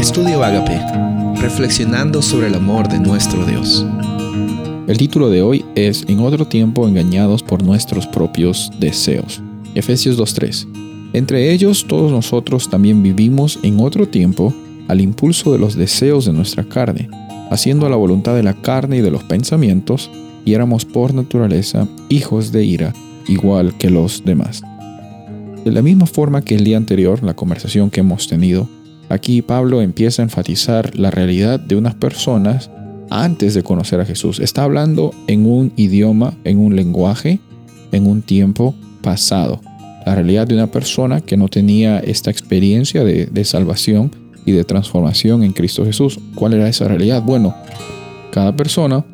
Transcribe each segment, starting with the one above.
Estudio Agape, reflexionando sobre el amor de nuestro Dios. El título de hoy es En otro tiempo engañados por nuestros propios deseos. Efesios 2.3. Entre ellos todos nosotros también vivimos en otro tiempo al impulso de los deseos de nuestra carne, haciendo la voluntad de la carne y de los pensamientos, y éramos por naturaleza hijos de ira, igual que los demás. De la misma forma que el día anterior, la conversación que hemos tenido, aquí Pablo empieza a enfatizar la realidad de unas personas antes de conocer a Jesús. Está hablando en un idioma, en un lenguaje, en un tiempo pasado. La realidad de una persona que no tenía esta experiencia de, salvación y de transformación en Cristo Jesús. ¿Cuál era esa realidad? Bueno, cada persona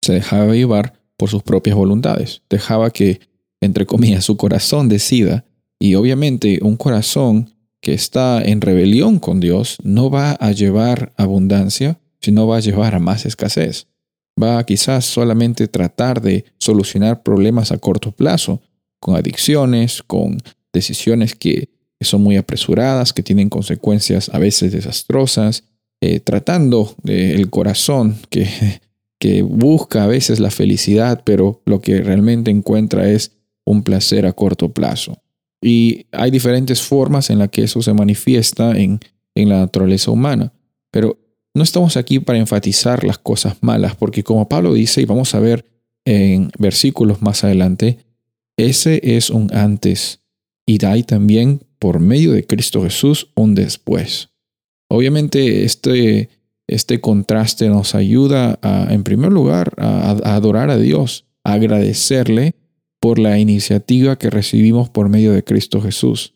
se dejaba llevar por sus propias voluntades. Dejaba que, entre comillas, su corazón decida y obviamente un corazón que está en rebelión con Dios no va a llevar abundancia, sino va a llevar a más escasez. Va a quizás solamente tratar de solucionar problemas a corto plazo, con adicciones, con decisiones que son muy apresuradas, que tienen consecuencias a veces desastrosas, eh, tratando del corazón que, que busca a veces la felicidad, pero lo que realmente encuentra es un placer a corto plazo. Y hay diferentes formas en las que eso se manifiesta en, en la naturaleza humana. Pero no estamos aquí para enfatizar las cosas malas, porque como Pablo dice, y vamos a ver en versículos más adelante, ese es un antes y hay también por medio de Cristo Jesús un después. Obviamente este, este contraste nos ayuda a, en primer lugar a, a adorar a Dios, a agradecerle por la iniciativa que recibimos por medio de Cristo Jesús.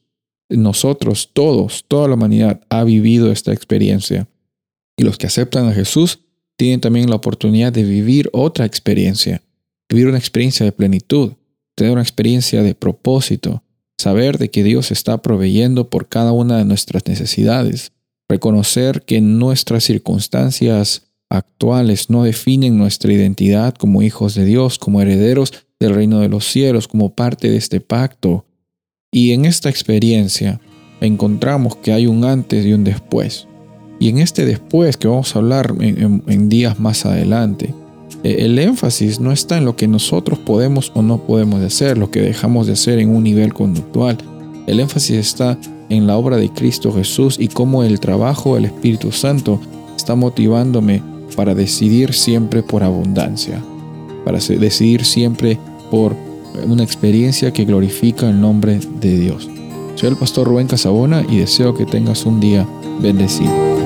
Nosotros, todos, toda la humanidad ha vivido esta experiencia. Y los que aceptan a Jesús tienen también la oportunidad de vivir otra experiencia, vivir una experiencia de plenitud, tener una experiencia de propósito, saber de que Dios está proveyendo por cada una de nuestras necesidades, reconocer que nuestras circunstancias actuales no definen nuestra identidad como hijos de Dios, como herederos del reino de los cielos, como parte de este pacto. Y en esta experiencia encontramos que hay un antes y un después. Y en este después que vamos a hablar en, días más adelante, eh, el énfasis no está en lo que nosotros podemos o no podemos hacer, lo que dejamos de hacer en un nivel conductual. El énfasis está en la obra de Cristo Jesús y cómo el trabajo del Espíritu Santo está motivándome para decidir siempre por abundancia, para decidir siempre por una experiencia que glorifica el nombre de Dios. Soy el pastor Rubén Casabona y deseo que tengas un día bendecido.